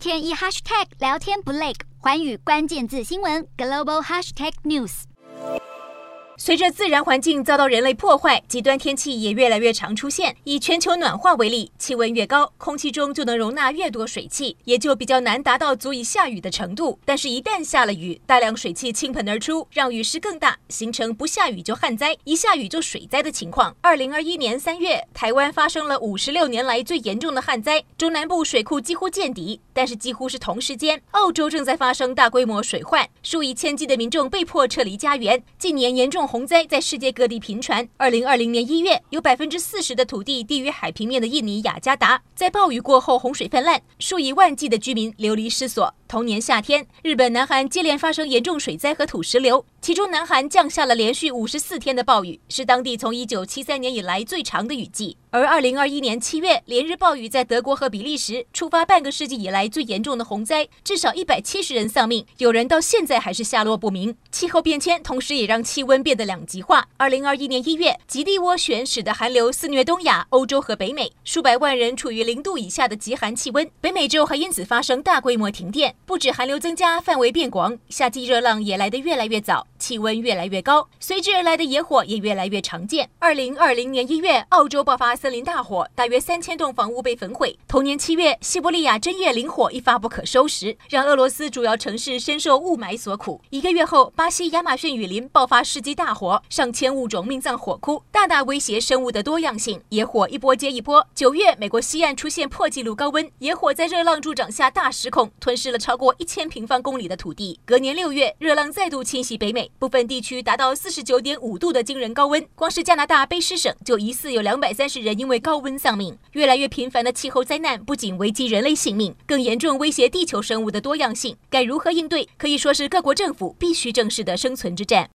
天一 hashtag 聊天不累，环宇关键字新闻 global hashtag news。随着自然环境遭到人类破坏，极端天气也越来越常出现。以全球暖化为例，气温越高，空气中就能容纳越多水汽，也就比较难达到足以下雨的程度。但是，一旦下了雨，大量水汽倾盆而出，让雨势更大，形成不下雨就旱灾，一下雨就水灾的情况。二零二一年三月，台湾发生了五十六年来最严重的旱灾，中南部水库几乎见底。但是，几乎是同时间，澳洲正在发生大规模水患，数以千计的民众被迫撤离家园。近年严重洪灾在世界各地频传。二零二零年一月，有百分之四十的土地低于海平面的印尼雅加达，在暴雨过后洪水泛滥，数以万计的居民流离失所。同年夏天，日本、南韩接连发生严重水灾和土石流，其中南韩降下了连续五十四天的暴雨，是当地从一九七三年以来最长的雨季。而二零二一年七月，连日暴雨在德国和比利时触发半个世纪以来最严重的洪灾，至少一百七十人丧命，有人到现在还是下落不明。气候变迁同时也让气温变得两极化。二零二一年一月，极地涡旋使得寒流肆虐东亚、欧洲和北美，数百万人处于零度以下的极寒气温。北美洲还因此发生大规模停电。不止寒流增加，范围变广，夏季热浪也来得越来越早，气温越来越高，随之而来的野火也越来越常见。二零二零年一月，澳洲爆发森林大火，大约三千栋房屋被焚毁。同年七月，西伯利亚针叶林火一发不可收拾，让俄罗斯主要城市深受雾霾所苦。一个月后，巴西亚马逊雨林爆发世纪大火，上千物种命丧火窟，大大威胁生物的多样性。野火一波接一波。九月，美国西岸出现破纪录高温，野火在热浪助长下大失控，吞噬了超过一千平方公里的土地。隔年六月，热浪再度侵袭北美，部分地区达到四十九点五度的惊人高温，光是加拿大卑诗省就疑似有两百三十人因为高温丧命，越来越频繁的气候灾难不仅危及人类性命，更严重威胁地球生物的多样性。该如何应对？可以说是各国政府必须正视的生存之战。